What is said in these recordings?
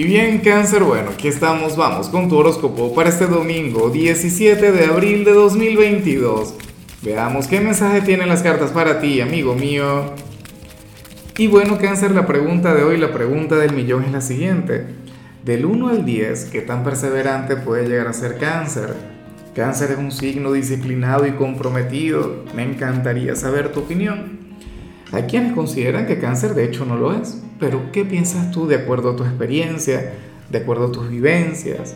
Y bien, cáncer, bueno, aquí estamos, vamos con tu horóscopo para este domingo 17 de abril de 2022. Veamos qué mensaje tienen las cartas para ti, amigo mío. Y bueno, cáncer, la pregunta de hoy, la pregunta del millón es la siguiente. Del 1 al 10, ¿qué tan perseverante puede llegar a ser cáncer? Cáncer es un signo disciplinado y comprometido. Me encantaría saber tu opinión. Hay quienes consideran que cáncer de hecho no lo es, pero ¿qué piensas tú de acuerdo a tu experiencia, de acuerdo a tus vivencias?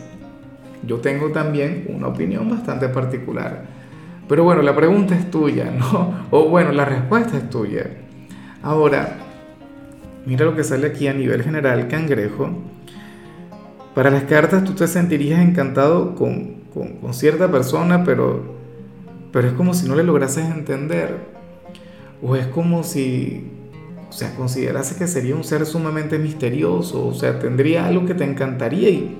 Yo tengo también una opinión bastante particular. Pero bueno, la pregunta es tuya, ¿no? O bueno, la respuesta es tuya. Ahora, mira lo que sale aquí a nivel general, cangrejo. Para las cartas tú te sentirías encantado con, con, cierta persona, pero, pero es como si no le lograses entender o es como si, sea, considerase que sería un ser sumamente misterioso, o sea, tendría algo que te encantaría y,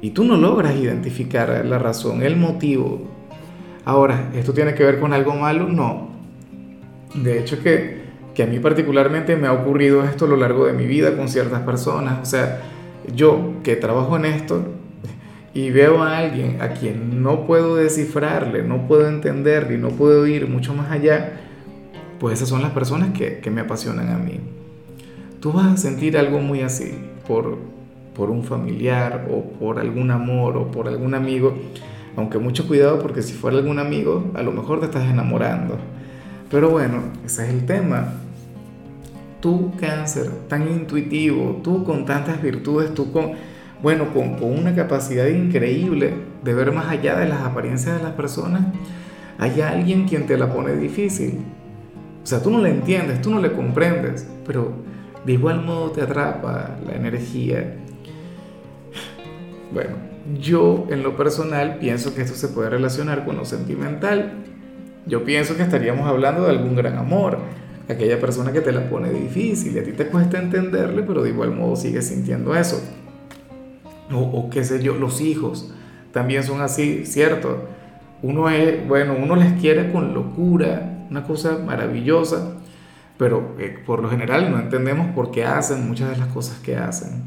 y tú no logras identificar la razón, el motivo. Ahora, ¿esto tiene que ver con algo malo? No. De hecho que, que a mí particularmente me ha ocurrido esto a lo largo de mi vida con ciertas personas. O sea, yo que trabajo en esto y veo a alguien a quien no puedo descifrarle, no puedo entenderle y no puedo ir mucho más allá, pues esas son las personas que, que, me apasionan a mí. Tú vas a sentir algo muy así por, por un familiar o por algún amor o por algún amigo, aunque mucho cuidado porque si fuera algún amigo, a lo mejor te estás enamorando. Pero bueno, ese es el tema. Tú, cáncer, tan intuitivo, tú con tantas virtudes, tú con, bueno, con, con una capacidad increíble de ver más allá de las apariencias de las personas, hay alguien quien te la pone difícil o sea, tú no le entiendes, tú no le comprendes, pero de igual modo te atrapa la energía. Bueno, yo en lo personal pienso que esto se puede relacionar con lo sentimental. Yo pienso que estaríamos hablando de algún gran amor, aquella persona que te la pone difícil y a ti te cuesta entenderle, pero de igual modo sigues sintiendo eso. O qué sé yo, los hijos también son así, ¿cierto? Uno es, bueno, uno les quiere con locura, una cosa maravillosa, pero eh, por lo general no entendemos por qué hacen muchas de las cosas que hacen.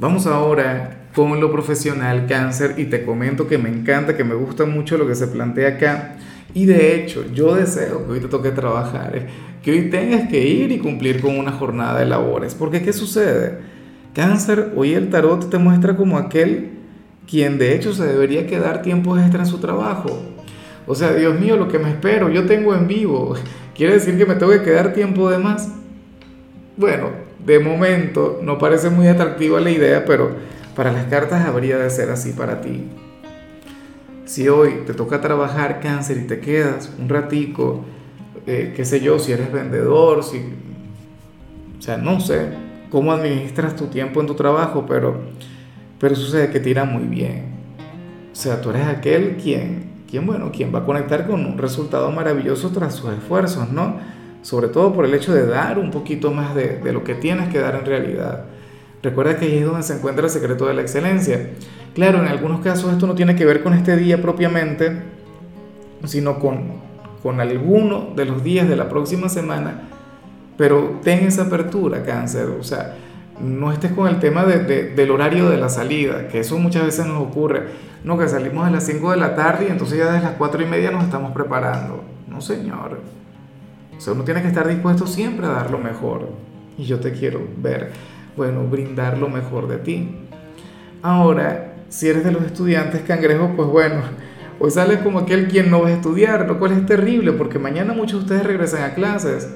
Vamos ahora con lo profesional cáncer y te comento que me encanta, que me gusta mucho lo que se plantea acá. Y de hecho, yo deseo que hoy te toque trabajar, eh, que hoy tengas que ir y cumplir con una jornada de labores. Porque ¿qué sucede? Cáncer, hoy el tarot te muestra como aquel quien de hecho se debería quedar tiempo extra en su trabajo. O sea, Dios mío, lo que me espero, yo tengo en vivo. ¿Quiere decir que me tengo que quedar tiempo de más? Bueno, de momento no parece muy atractiva la idea, pero para las cartas habría de ser así para ti. Si hoy te toca trabajar cáncer y te quedas un ratico, eh, qué sé yo, si eres vendedor, si... O sea, no sé cómo administras tu tiempo en tu trabajo, pero, pero sucede que te irá muy bien. O sea, tú eres aquel quien ¿Quién, bueno, quién va a conectar con un resultado maravilloso tras sus esfuerzos, ¿no? Sobre todo por el hecho de dar un poquito más de, de lo que tienes que dar en realidad. Recuerda que ahí es donde se encuentra el secreto de la excelencia. Claro, en algunos casos esto no tiene que ver con este día propiamente, sino con, con alguno de los días de la próxima semana, pero ten esa apertura, cáncer. O sea, no estés con el tema de, del horario de la salida, que eso muchas veces nos ocurre. No, que salimos a las 5 de la tarde y entonces ya desde las 4 y media nos estamos preparando. No, señor. O sea, uno tiene que estar dispuesto siempre a dar lo mejor. Y yo te quiero ver, bueno, brindar lo mejor de ti. Ahora, si eres de los estudiantes cangrejos, pues bueno, hoy sales como aquel quien no va a estudiar, lo cual es terrible porque mañana muchos de ustedes regresan a clases.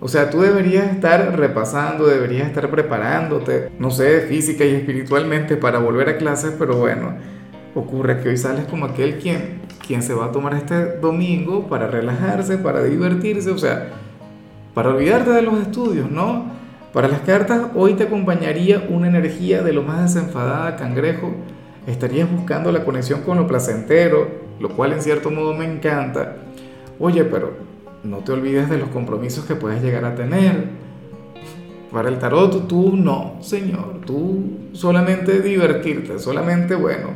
O sea, tú deberías estar repasando, deberías estar preparándote, no sé, física y espiritualmente para volver a clases, pero bueno, ocurre que hoy sales como aquel quien, quien se va a tomar este domingo para relajarse, para divertirse, o sea, para olvidarte de los estudios, ¿no? Para las cartas hoy te acompañaría una energía de lo más desenfadada, cangrejo. Estarías buscando la conexión con lo placentero, lo cual en cierto modo me encanta. Oye, pero no te olvides de los compromisos que puedes llegar a tener. Para el tarot tú no, señor, tú solamente divertirte, solamente, bueno,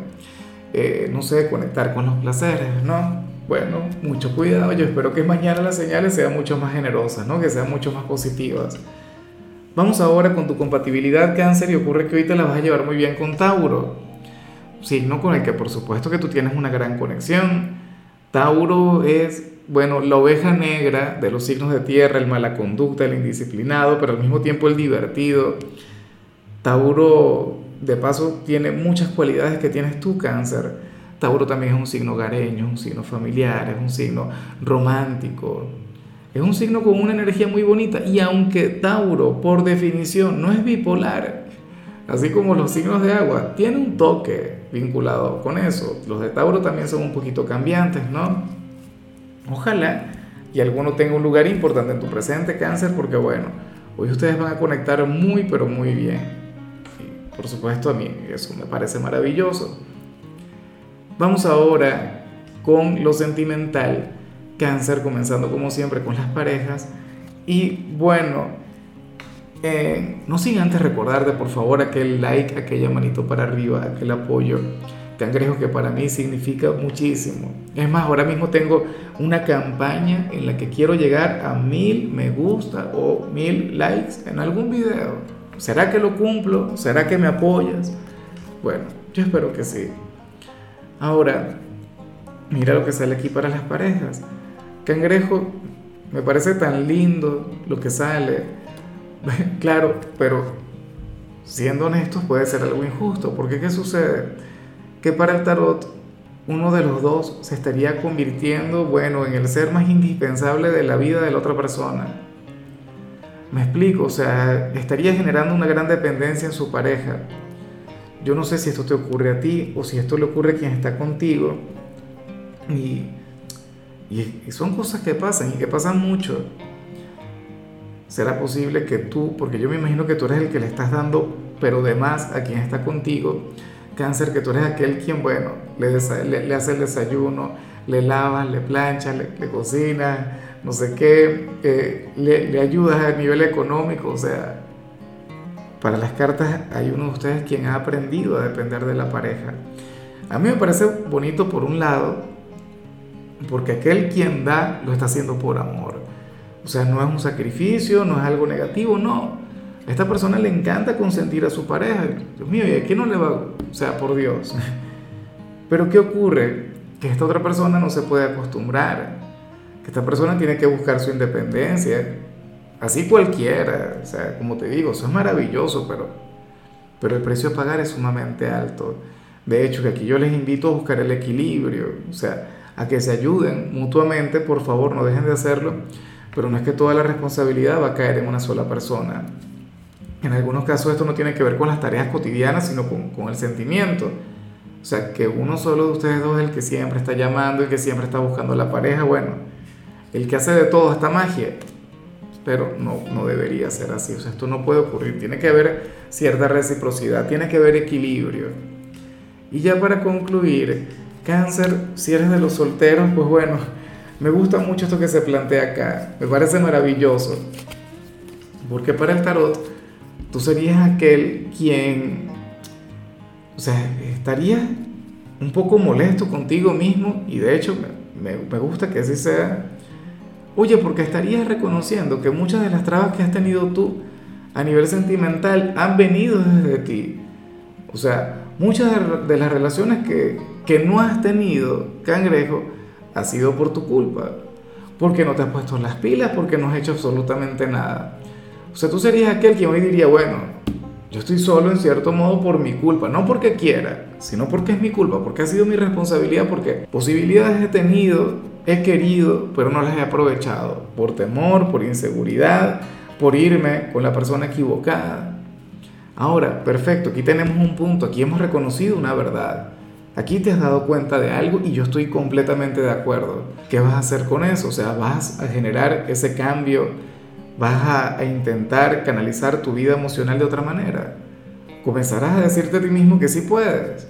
eh, no sé, conectar con los placeres, ¿no? Bueno, mucho cuidado, yo espero que mañana las señales sean mucho más generosas, ¿no? Que sean mucho más positivas. Vamos ahora con tu compatibilidad cáncer y ocurre que hoy te la vas a llevar muy bien con Tauro, signo con el que por supuesto que tú tienes una gran conexión. Tauro es, bueno, la oveja negra de los signos de tierra, el mala conducta, el indisciplinado, pero al mismo tiempo el divertido. Tauro, de paso, tiene muchas cualidades que tienes tú, cáncer. Tauro también es un signo gareño, un signo familiar, es un signo romántico, es un signo con una energía muy bonita y aunque Tauro por definición no es bipolar, así como los signos de agua, tiene un toque vinculado con eso. Los de Tauro también son un poquito cambiantes, ¿no? Ojalá y alguno tenga un lugar importante en tu presente cáncer porque bueno, hoy ustedes van a conectar muy pero muy bien. Y por supuesto a mí eso me parece maravilloso. Vamos ahora con lo sentimental cáncer, comenzando como siempre con las parejas. Y bueno, eh, no sin antes recordarte por favor aquel like, aquella manito para arriba, aquel apoyo cangrejo que para mí significa muchísimo. Es más, ahora mismo tengo una campaña en la que quiero llegar a mil me gusta o mil likes en algún video. ¿Será que lo cumplo? ¿Será que me apoyas? Bueno, yo espero que sí. Ahora, mira lo que sale aquí para las parejas. Cangrejo, me parece tan lindo lo que sale. claro, pero siendo honestos puede ser algo injusto, porque ¿qué sucede? Que para el tarot uno de los dos se estaría convirtiendo, bueno, en el ser más indispensable de la vida de la otra persona. Me explico, o sea, estaría generando una gran dependencia en su pareja. Yo no sé si esto te ocurre a ti o si esto le ocurre a quien está contigo. Y y, son cosas que pasan y que pasan mucho. ¿Será posible que tú, porque yo me imagino que tú eres el que le estás dando, pero de más a quien está contigo, cáncer, que tú eres aquel quien, bueno, le, le, hace el desayuno, le lavas, le planchas, le, le cocinas, no sé qué, eh, le, le ayudas a nivel económico, o sea, para las cartas hay uno de ustedes quien ha aprendido a depender de la pareja. A mí me parece bonito por un lado, porque aquel quien da lo está haciendo por amor. O sea, no es un sacrificio, no es algo negativo, no. Esta persona le encanta consentir a su pareja. Dios mío, ¿y a quién no le va? O sea, por Dios. Pero ¿qué ocurre? Que esta otra persona no se puede acostumbrar. Que esta persona tiene que buscar su independencia. Así cualquiera. O sea, como te digo, eso es maravilloso, pero, pero el precio a pagar es sumamente alto. De hecho, que aquí yo les invito a buscar el equilibrio. O sea, a que se ayuden mutuamente, por favor, no dejen de hacerlo, pero no es que toda la responsabilidad va a caer en una sola persona. En algunos casos esto no tiene que ver con las tareas cotidianas, sino con, el sentimiento. O sea, que uno solo de ustedes dos es el que siempre está llamando y que siempre está buscando a la pareja, bueno, el que hace de todo esta magia, pero no, no debería ser así. O sea, esto no puede ocurrir. Tiene que haber cierta reciprocidad, tiene que haber equilibrio. Y ya para concluir, Cáncer, si eres de los solteros, pues bueno, me gusta mucho esto que se plantea acá, me parece maravilloso, porque para el tarot tú serías aquel quien, o sea, estarías un poco molesto contigo mismo y de hecho me, gusta que así sea. Oye, porque estarías reconociendo que muchas de las trabas que has tenido tú a nivel sentimental han venido desde ti. O sea, muchas de las relaciones que, que no has tenido, cangrejo, ha sido por tu culpa. Porque no te has puesto las pilas, porque no has hecho absolutamente nada. O sea, tú serías aquel que hoy diría, bueno, yo estoy solo en cierto modo por mi culpa, no porque quiera, sino porque es mi culpa, porque ha sido mi responsabilidad, porque posibilidades he tenido, he querido, pero no las he aprovechado, por temor, por inseguridad, por irme con la persona equivocada. Ahora, perfecto, aquí tenemos un punto, aquí hemos reconocido una verdad. Aquí te has dado cuenta de algo y yo estoy completamente de acuerdo. ¿Qué vas a hacer con eso? O sea, vas a generar ese cambio, vas a, intentar canalizar tu vida emocional de otra manera. Comenzarás a decirte a ti mismo que sí puedes.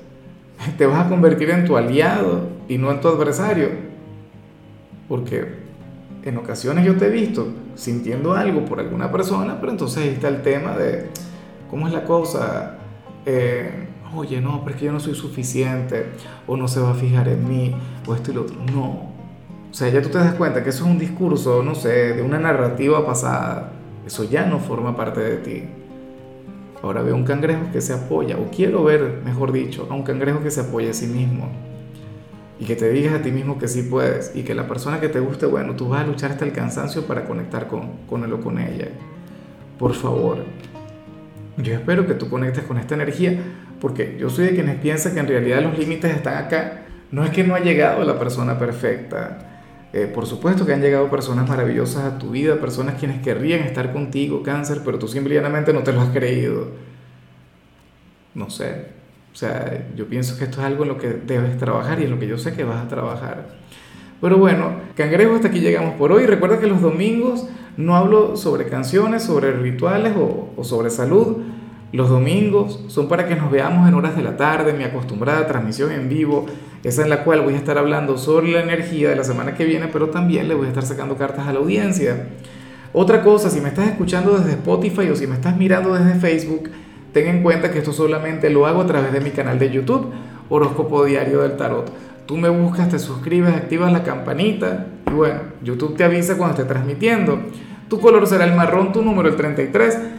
Te vas a convertir en tu aliado y no en tu adversario. Porque en ocasiones yo te he visto sintiendo algo por alguna persona, pero entonces ahí está el tema de cómo es la cosa. Eh, oye, no, pero es que yo no soy suficiente, o no se va a fijar en mí, o esto y lo otro. No. O sea, ya tú te das cuenta que eso es un discurso, no sé, de una narrativa pasada. Eso ya no forma parte de ti. Ahora veo un cangrejo que se apoya, o quiero ver, mejor dicho, a un cangrejo que se apoya a sí mismo. Y que te digas a ti mismo que sí puedes. Y que la persona que te guste, bueno, tú vas a luchar hasta el cansancio para conectar con, con él o con ella. Por favor. Yo espero que tú conectes con esta energía. Porque yo soy de quienes piensan que en realidad los límites están acá. No es que no ha llegado la persona perfecta eh, por supuesto que han llegado personas maravillosas a tu vida, personas quienes querrían estar contigo, cáncer, pero tú simplemente no te lo has creído. No sé. O sea, yo pienso que esto es algo en lo que debes trabajar y en lo que yo sé que vas a trabajar. Pero bueno, cangrejo, hasta aquí llegamos por hoy. Recuerda que los domingos no hablo sobre canciones, sobre rituales o, o sobre salud. Los domingos son para que nos veamos en horas de la tarde, mi acostumbrada transmisión en vivo esa en la cual voy a estar hablando sobre la energía de la semana que viene, pero también le voy a estar sacando cartas a la audiencia. Otra cosa, si me estás escuchando desde Spotify o si me estás mirando desde Facebook, ten en cuenta que esto solamente lo hago a través de mi canal de YouTube, Horóscopo Diario del Tarot. Tú me buscas, te suscribes, activas la campanita y bueno, YouTube te avisa cuando esté transmitiendo. Tu color será el marrón, tu número el 33.